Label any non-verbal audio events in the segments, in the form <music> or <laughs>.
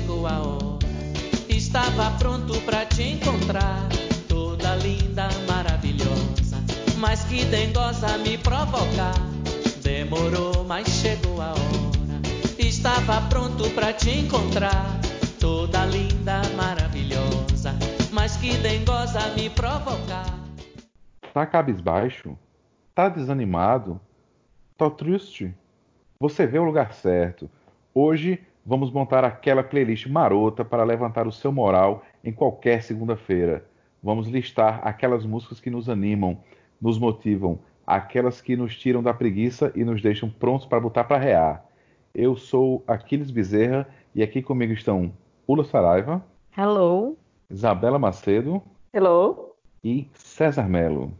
chegou a hora. Estava pronto pra te encontrar, toda linda, maravilhosa, mas que dengosa me provocar. Demorou, mas chegou a hora. Estava pronto pra te encontrar, toda linda, maravilhosa, mas que dengosa me provocar. Tá cabisbaixo? Tá desanimado? Tá triste? Você vê o lugar certo. Hoje vamos montar aquela playlist marota para levantar o seu moral em qualquer segunda-feira. Vamos listar aquelas músicas que nos animam, nos motivam, aquelas que nos tiram da preguiça e nos deixam prontos para botar para rear. Eu sou Aquiles Bezerra e aqui comigo estão Ula Saraiva. Hello. Isabela Macedo. Hello e César Melo.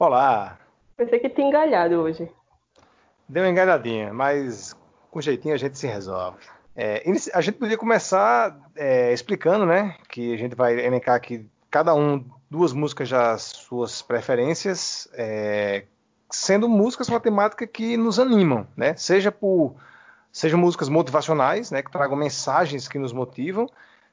Olá. Pensei que tinha engalhado hoje. Deu uma engalhadinha, mas com jeitinho a gente se resolve. É, a gente podia começar é, explicando, né? Que a gente vai elencar aqui cada um duas músicas das suas preferências, é, sendo músicas com a temática que nos animam, né? Seja por seja músicas motivacionais, né, que tragam mensagens que nos motivam,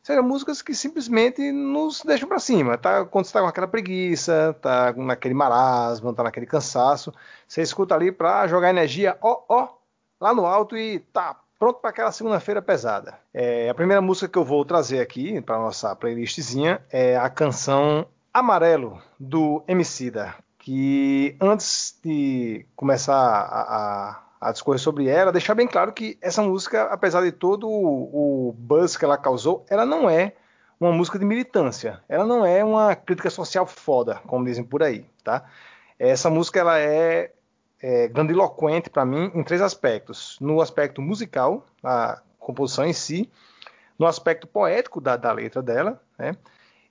seja músicas que simplesmente nos deixam para cima, tá? Quando você está com aquela preguiça, tá naquele marasmo, tá naquele cansaço, você escuta ali para jogar energia, ó, ó, lá no alto e tá pronto para aquela segunda-feira pesada. É, a primeira música que eu vou trazer aqui para nossa playlistzinha é a canção Amarelo do Emicida que antes de começar a, a, a, discorrer sobre ela, deixar bem claro que essa música, apesar de todo o, o buzz que ela causou, ela não é uma música de militância. Ela não é uma crítica social foda, como dizem por aí, tá? Essa música ela é, é grandiloquente para mim em três aspectos: no aspecto musical, a composição em si, no aspecto poético da, da letra dela, né?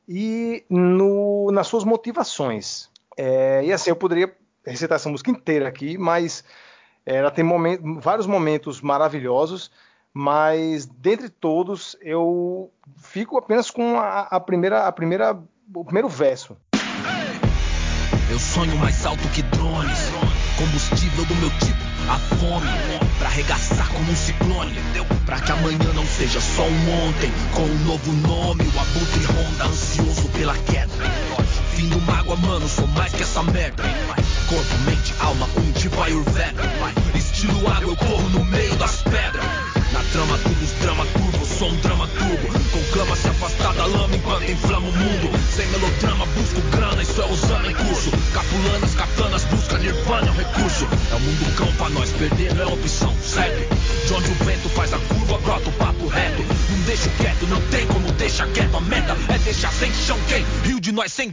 E no, nas suas motivações. É, e assim, eu poderia recitar essa música inteira aqui, mas ela tem vários momentos maravilhosos, mas dentre todos eu fico apenas com a, a primeira, a primeira, o primeiro verso. Eu sonho mais alto que drones, combustível do meu tipo, a fome, pra arregaçar como um ciclone, pra que amanhã não seja só um ontem, com um novo nome, o abutre ronda, ansioso pela queda fim do mágoa, mano, sou mais que essa merda. Corpo, mente, alma, um tipo Ayurveda. Estilo água, eu corro no meio das pedras. Na trama, tubos, drama turbo, sou um drama turbo. Com cama se afastar da lama enquanto inflama o mundo. Sem melodrama, busco grana, isso é usando em curso. Capulanas, katanas, busca nirvana, é um recurso. É o mundo cão pra nós, perder não é opção, segue. De onde o vento faz a curva, brota o papo reto. Não deixo quieto, não tem como deixar quieto. A meta é deixar sem chão quem? Rio de nós sem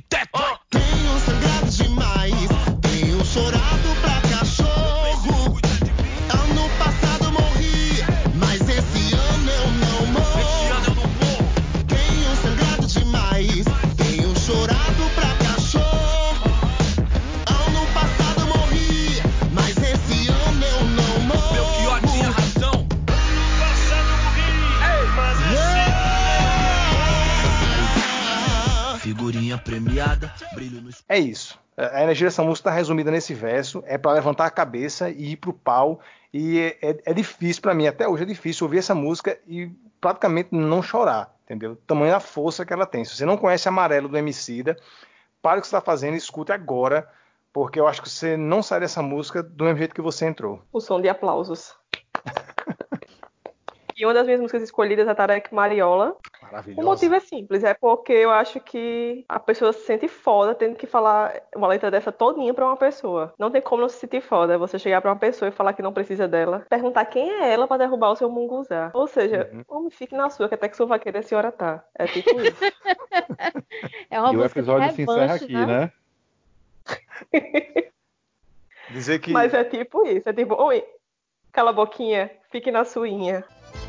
É isso. A energia dessa música está resumida nesse verso. É para levantar a cabeça e ir pro pau. E é, é, é difícil para mim, até hoje é difícil ouvir essa música e praticamente não chorar, entendeu? Tamanha a força que ela tem. Se você não conhece Amarelo do Emicida, pare o que você está fazendo e escute agora, porque eu acho que você não sai dessa música do mesmo jeito que você entrou. O som de aplausos. <laughs> E uma das minhas músicas escolhidas é Tarek Mariola. Maravilhosa. O motivo é simples, é porque eu acho que a pessoa se sente foda tendo que falar uma letra dessa todinha pra uma pessoa. Não tem como não se sentir foda. Você chegar pra uma pessoa e falar que não precisa dela, perguntar quem é ela pra derrubar o seu munguzá. Ou seja, Uhum. homem, fique na sua, que até que sovaqueira a senhora tá. É tipo isso. É <laughs> uma E o episódio se encerra revanche, aqui, né? né? Dizer que Mas é tipo isso. É tipo, oi, cala a boquinha, fique na suinha.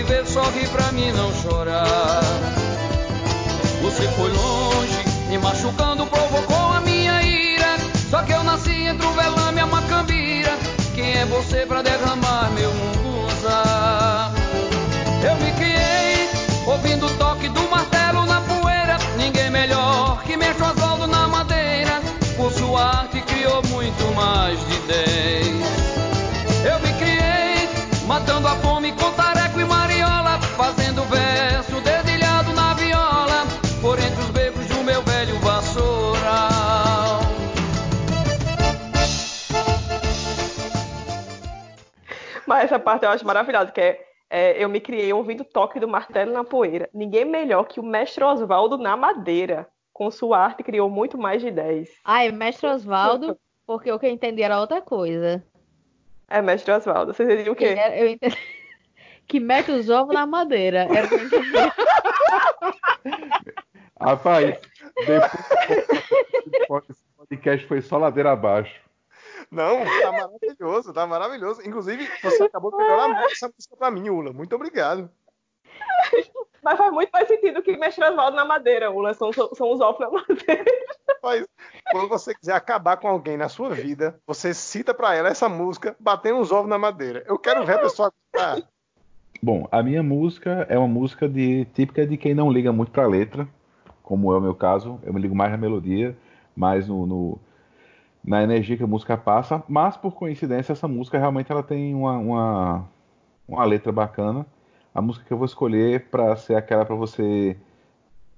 Só pra te ver, sorri pra mim não chorar. Você foi longe, me machucando, provocou a minha ira. Só que eu nasci entre o velame e a macambira. Quem é você pra derramar meu Mas essa parte eu acho maravilhosa, que é, é, eu me criei ouvindo o toque do martelo na poeira. Ninguém melhor que o mestre Oswaldo na madeira. Com sua arte criou muito mais de 10. Ai, mestre Osvaldo, porque o que eu entendi era outra coisa. É mestre Oswaldo. Você entendia o Que, quê? era- eu entendi... <laughs> que mete os ovos na madeira. Era o que eu entendi. <laughs> Rapaz, depois esse podcast foi só ladeira abaixo. Não, tá maravilhoso, tá maravilhoso. Inclusive, você acabou de melhorar muito essa música pra mim, Ula. Muito obrigado. <laughs> Mas faz muito mais sentido que mestre Oswaldo na madeira, Ula. São, são, são os ovos na madeira. Mas quando você quiser acabar com alguém na sua vida, você cita pra ela essa música, batendo os ovos na madeira. Eu quero ver a pessoa. Ah, Bom, a minha música é uma música de típica de quem não liga muito pra letra, como é o meu caso. Eu me ligo mais na melodia, mais no, no- na energia que a música passa. Mas por coincidência, essa música realmente ela tem uma, uma, uma letra bacana. A música que eu vou escolher para ser aquela para você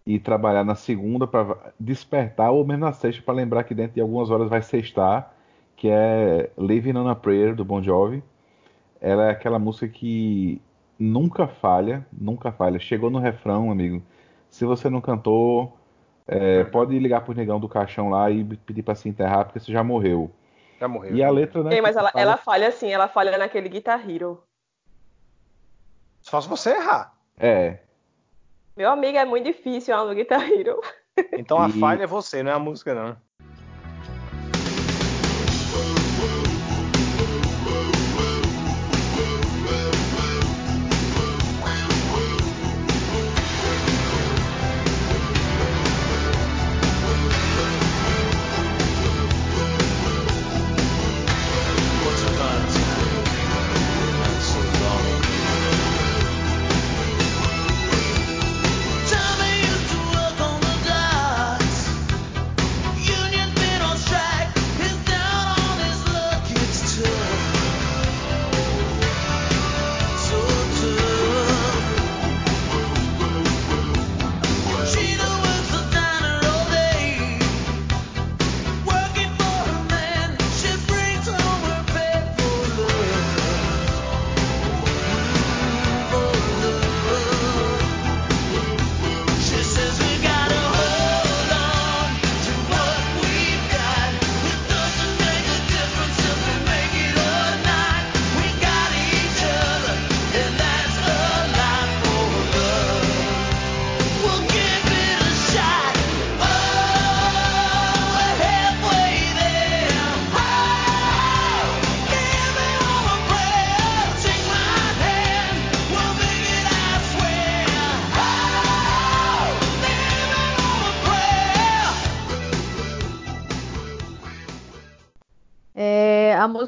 ir trabalhar na segunda para despertar ou mesmo na sexta para lembrar que dentro de algumas horas vai sextar, que é Living on a Prayer do Bon Jovi. Ela é aquela música que nunca falha, nunca falha. Chegou no refrão, amigo. Se você não cantou, é, pode ligar pro negão do caixão lá e pedir pra se enterrar, porque você já morreu. já morreu. E a letra, né? Ei, mas ela, fala- ela falha assim, ela falha naquele Guitar Hero. Só se você errar. É. Meu amigo, é muito difícil ela no Guitar Hero. Então a E- falha é você, não é a música, não.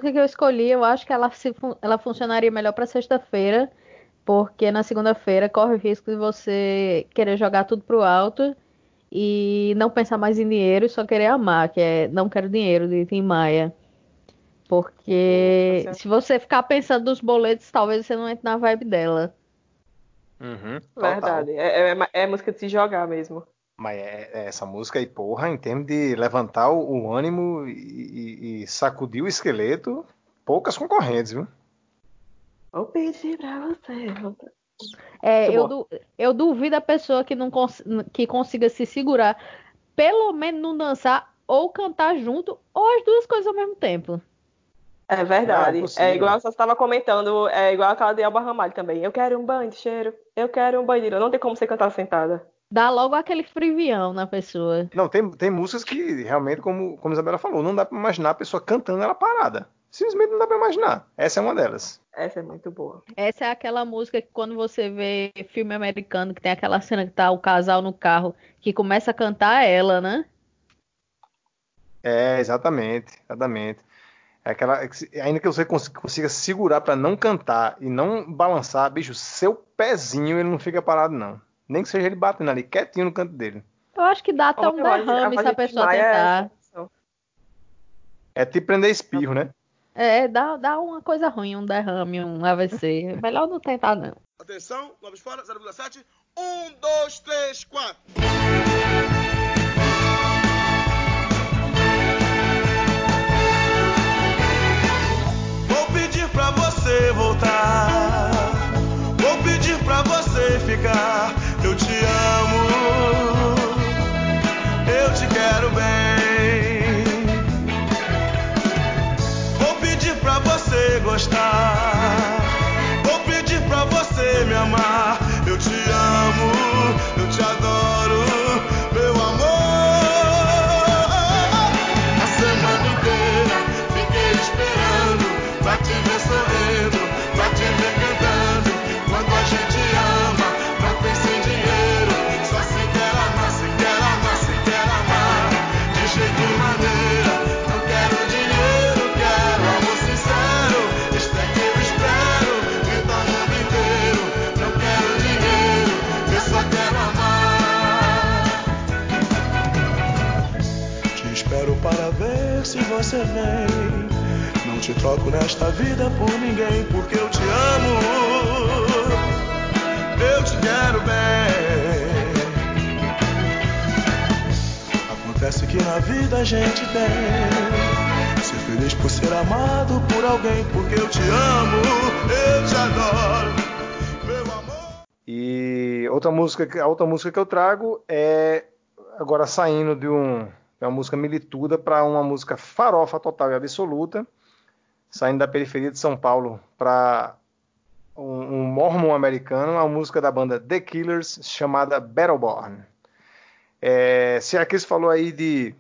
Música que eu escolhi, eu acho que ela, se fun- ela funcionaria melhor para sexta-feira, porque na segunda-feira corre o risco de você querer jogar tudo pro alto e não pensar mais em dinheiro e só querer amar, que é Não Quero Dinheiro, de Tim Maia. Porque Nossa. se você ficar pensando nos boletos, talvez você não entre na vibe dela. Uhum. Verdade. É, é, é música de se jogar mesmo. Mas é, é essa música aí, porra, em termos de levantar o, o ânimo e, e- e sacudir o esqueleto, poucas concorrentes, viu? Vou pedir pra você. É, eu, du- eu duvido a pessoa que não cons- que consiga se segurar, pelo menos não dançar ou cantar junto, ou as duas coisas ao mesmo tempo. É Não, verdade. é É, igual você estava comentando, é igual aquela de Elba Ramalho também. Eu quero um banho de cheiro, eu quero um banho de... Não tem como você cantar sentada. Dá logo aquele frivião na pessoa. Não, tem, tem músicas que realmente, como, como a Isabela falou, não dá pra imaginar a pessoa cantando ela parada. Simplesmente não dá pra imaginar. Essa é uma delas. Essa é muito boa. Essa é aquela música que quando você vê filme americano, que tem aquela cena que tá o casal no carro, que começa a cantar ela, né? É, exatamente, exatamente. É aquela, ainda que você cons- consiga segurar pra não cantar e não balançar, bicho, seu pezinho ele não fica parado não. Nem que seja ele batendo ali quietinho no canto dele. Eu acho que dá até um derrame se a pessoa é tentar. essa. É tipo prender espirro, né? É, dá, dá uma coisa ruim, um derrame, um AVC. <laughs> Melhor não tentar, não. Atenção, vamos fora, 0,7. 1, 2, 3, 4. Troco nesta vida por ninguém, porque eu te amo. Eu te quero bem. Acontece que na vida a gente tem. Ser feliz por ser amado por alguém, porque eu te amo, eu te adoro, meu amor. E outra música, a outra música que eu trago é agora saindo de, um, de uma música milituda para uma música farofa total e absoluta, saindo da periferia de São Paulo para um, um mormon americano, a música da banda The Killers chamada Battleborn. É, se a Cris falou aí de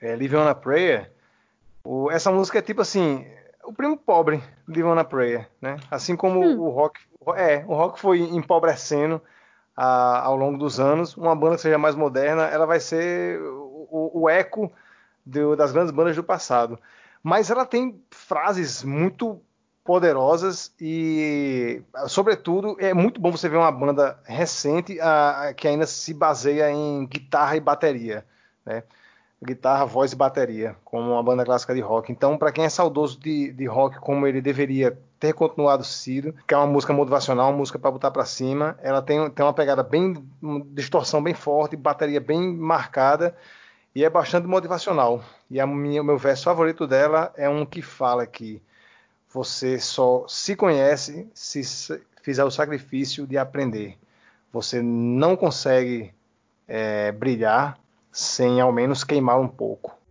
é, Live on a Prayer, o- essa música é tipo assim, o primo pobre de Live on a Prayer, né? Assim como o rock, é, o rock foi empobrecendo a- ao longo dos anos, uma banda que seja mais moderna, ela vai ser o, o- o eco do- das grandes bandas do passado. Mas ela tem frases muito poderosas e, sobretudo, é muito bom você ver uma banda recente a- a- que ainda se baseia em guitarra e bateria, né? Guitarra, voz e bateria, como uma banda clássica de rock. Então, para quem é saudoso de, de rock como ele deveria ter continuado sido, que é uma música motivacional, uma música para botar para cima, ela tem, tem uma pegada bem, uma distorção bem forte, bateria bem marcada e é bastante motivacional. E minha, o meu verso favorito dela é um que fala que você só se conhece se fizer o sacrifício de aprender. Você não consegue é, brilhar sem ao menos queimar um pouco.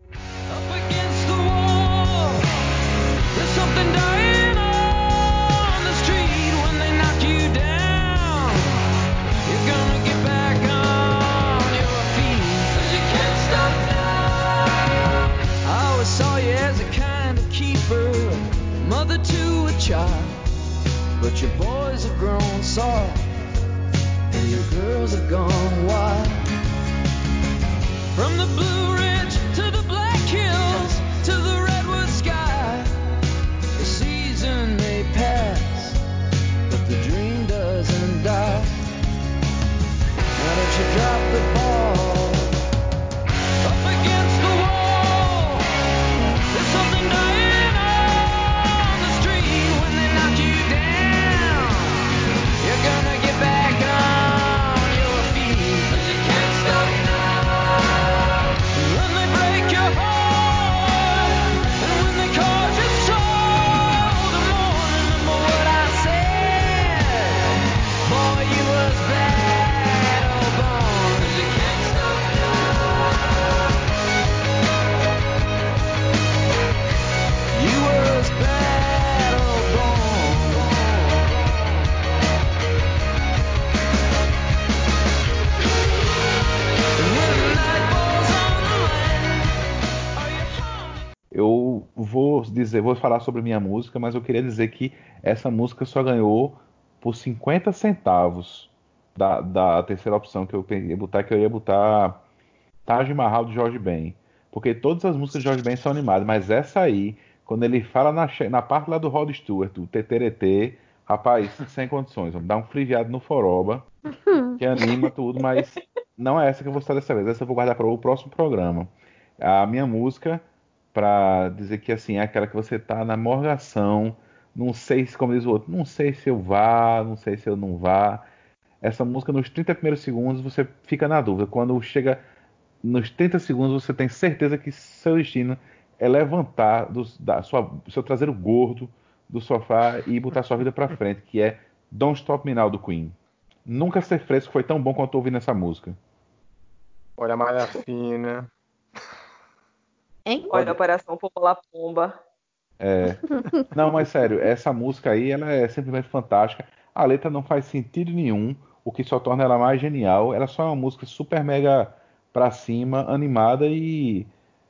Dizer, vou falar sobre minha música, mas eu queria dizer que essa música só ganhou por 50 centavos da, da terceira opção que eu ia botar, que eu ia botar Taj Mahal do Jorge Ben. Porque todas as músicas de Jorge Ben são animadas, mas essa aí, quando ele fala na, na parte lá do Rod Stewart, o TTRT, rapaz, <laughs> sem condições, vamos dar um friviado no Foroba, <laughs> que anima tudo, mas não é essa que eu vou citar dessa vez, essa eu vou guardar para o próximo programa. A minha música, para dizer que assim, é aquela que você tá na morgação, não sei se, como diz o outro, não sei se eu vá, não sei se eu não vá. Essa música, nos 30 primeiros segundos, você fica na dúvida. Quando chega nos 30 segundos, você tem certeza que seu destino é levantar do da sua, seu traseiro gordo do sofá e botar sua vida para frente, que é Don't Stop Me Now do Queen. Nunca ser fresco foi tão bom quanto ouvindo essa música. Olha a malha fina. Hein? Olha a Operação Popular Pomba. É. Não, mas sério, essa música aí ela é simplesmente fantástica. A letra não faz sentido nenhum, o que só torna ela mais genial. Ela só é uma música super mega pra cima, animada e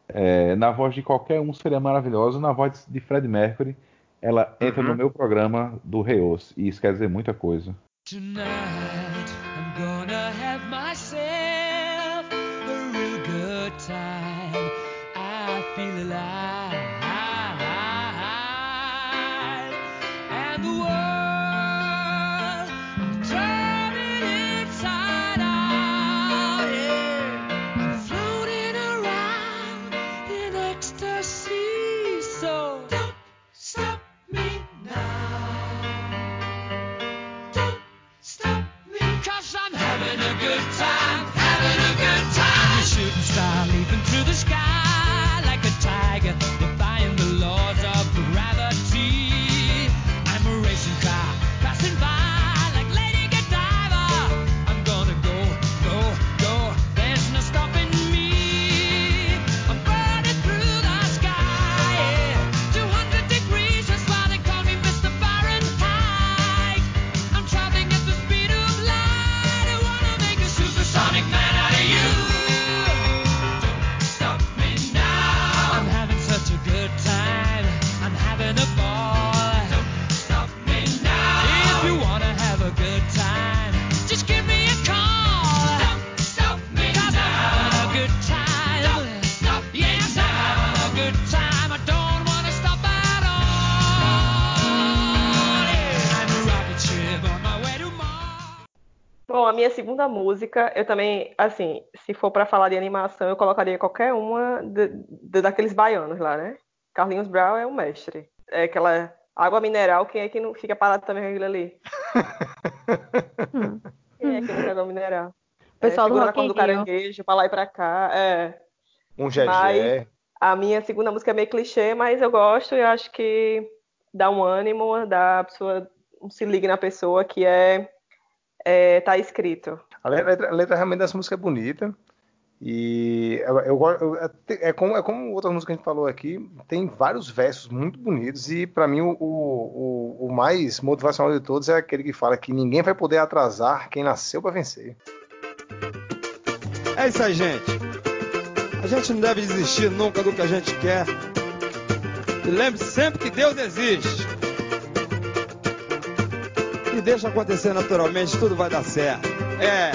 é, na voz de qualquer um seria maravilhosa. Na voz de Fred Mercury, ela entra Uhum. no meu programa do Reos. E isso quer dizer muita coisa. Tonight segunda música, eu também, assim, se for pra falar de animação, eu colocaria qualquer uma de- de- daqueles baianos lá, né? Carlinhos Brown é o mestre. É aquela água mineral, quem é que não fica parado também com aquilo ali? Quem é que não água mineral? Pessoal é, do Rock do caranguejo, pra lá e pra cá. É. Um Gegé. Mas- A minha segunda música é meio clichê, mas eu gosto e acho que dá um ânimo, dá a pessoa se ligue na pessoa que é, é tá escrito. A letra, a letra realmente dessa música é bonita. E eu, eu, eu- é, como, é como outra música que a gente falou aqui, tem vários versos muito bonitos. E pra mim, o, o, o mais motivacional de todos é aquele que fala que ninguém vai poder atrasar quem nasceu pra vencer. É isso aí, gente. A gente não deve desistir nunca do que a gente quer. E lembre-se sempre que Deus existe. Deixa acontecer naturalmente, tudo vai dar certo. É.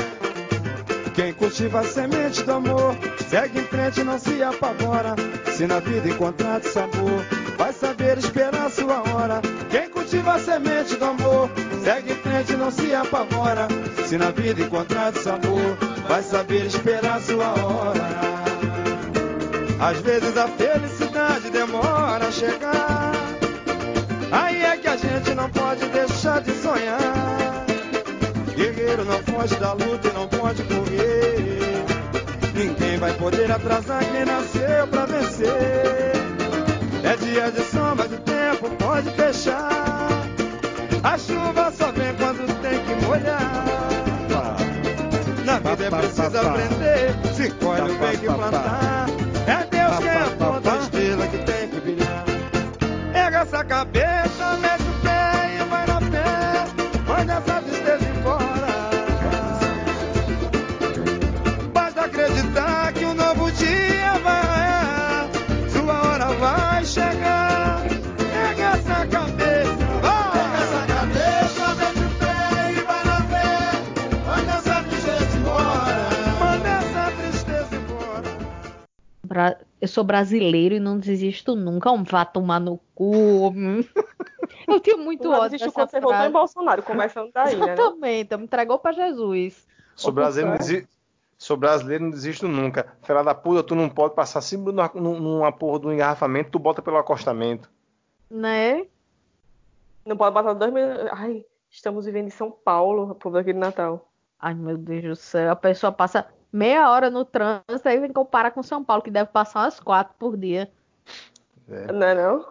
Quem cultiva a semente do amor, segue em frente não se apavora. Se na vida encontrar de sabor, vai saber esperar sua hora. Quem cultiva a semente do amor, segue em frente não se apavora. Se na vida encontrar de sabor, vai saber esperar sua hora. Às vezes a felicidade demora a chegar. Aí é que a gente não pode de sonhar. Guerreiro não foge da luta e não pode correr. Ninguém vai poder atrasar quem nasceu pra vencer. É dia de sol, mas o tempo pode fechar. A chuva só vem quando tem que molhar. Na vida é preciso aprender. Se colhe o bem que plantar. É Deus quem aponta a estrela que tem que brilhar. Erga essa cabeça, Bra- Eu sou brasileiro e não desisto nunca. Um vá tomar no cu. <laughs> Eu tenho muito ódio dessa quando você votou em. Bolsonaro, começando daí, né? Exatamente, me entregou pra Jesus. Sou brasileiro, não desi- Sou brasileiro, não desisto nunca. Filha da puta, tu não pode passar sempre numa, porra do engarrafamento, tu bota pelo acostamento. Né? Não pode passar dois mil. Ai, estamos vivendo em São Paulo, povo aqui de Natal. Ai, meu Deus do céu. A pessoa passa meia hora no trânsito aí vem comparar com São Paulo, que deve passar umas quatro por dia. Não é não?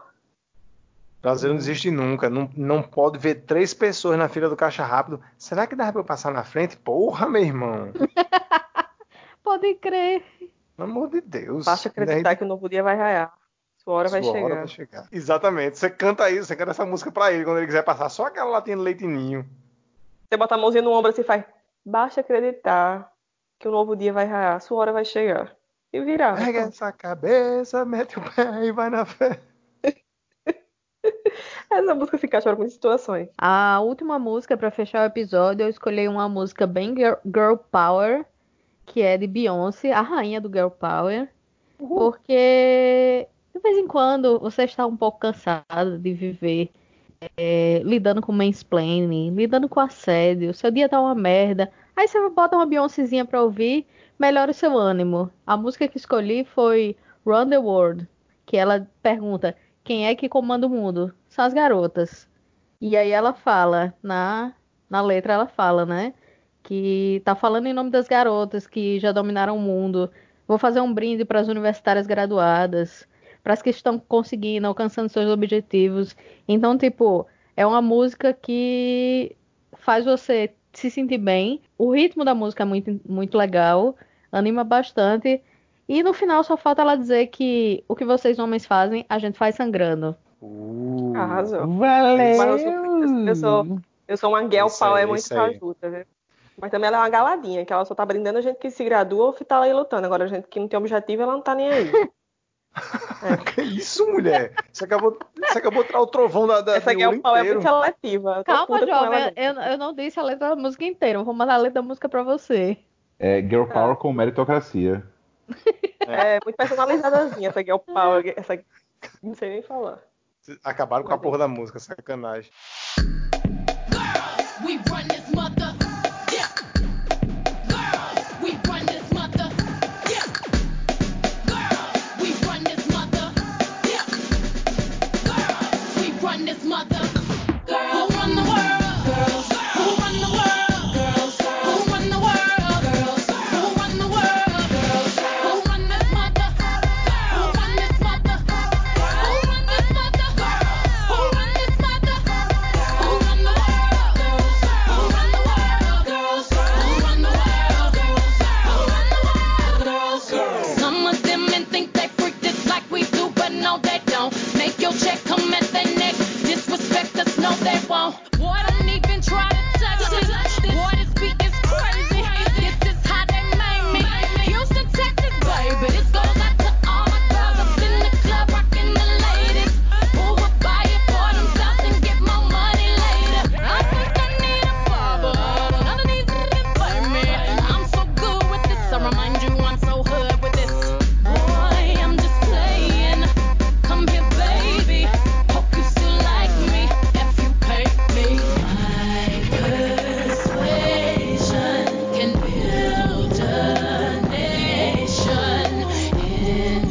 Brasileiro não desiste nunca. Não, não pode ver três pessoas na fila do caixa rápido. Será que dá pra eu passar na frente? Porra, meu irmão. <laughs> Pode crer. Pelo amor de Deus. Basta acreditar que o novo dia vai raiar. Sua hora vai Sua chegar. hora vai chegar. Exatamente. Você canta isso, você canta essa música pra ele quando ele quiser passar só aquela latinha de leite ninho. Você bota a mãozinha no ombro assim e faz. Basta acreditar que o novo dia vai raiar. Sua hora vai chegar. E virar. Pega essa cabeça, mete o pé e vai na fé. <laughs> Essa música se encaixa em muitas situações. A última música pra fechar o episódio, eu escolhi uma música bem girl, girl power, que é de Beyoncé, a rainha do girl power, porque de vez em quando você está um pouco cansado de viver é, lidando com mansplaining, lidando com assédio, seu dia tá uma merda, aí você bota uma Beyoncézinha pra ouvir, melhora o seu ânimo. A música que escolhi foi Run the World, que ela pergunta quem é que comanda o mundo? São as garotas. E aí ela fala, na, na letra ela fala, né? Que tá falando em nome das garotas que já dominaram o mundo. Vou fazer um brinde para as universitárias graduadas, para as que estão conseguindo, alcançando seus objetivos. Então, tipo, é uma música que faz você se sentir bem. O ritmo da música é muito, muito legal, anima bastante. E no final só falta ela dizer que o que vocês homens fazem, a gente faz sangrando. Uh, Arrasou. Valeu! Mas eu sou, eu sou, eu sou uma girl Isso aí, power muito isso aí. fajuta, viu? Mas também ela é uma galadinha, que ela só tá brindando a gente que se gradua ou que tá aí lutando. Agora a gente que não tem objetivo, ela não tá nem aí. <laughs> <laughs> Que isso, mulher? Você acabou, você acabou de tirar o trovão da, da Essa power é inteiro. muito seletiva. Calma, jovem, eu, eu não disse a letra da música inteira. Eu vou mandar a letra da música pra você. É Girl Power com meritocracia. <laughs> É muito personalizadazinha essa girl power. Essa... Não sei nem falar. Acabaram com a porra da música, sacanagem.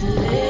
Yeah.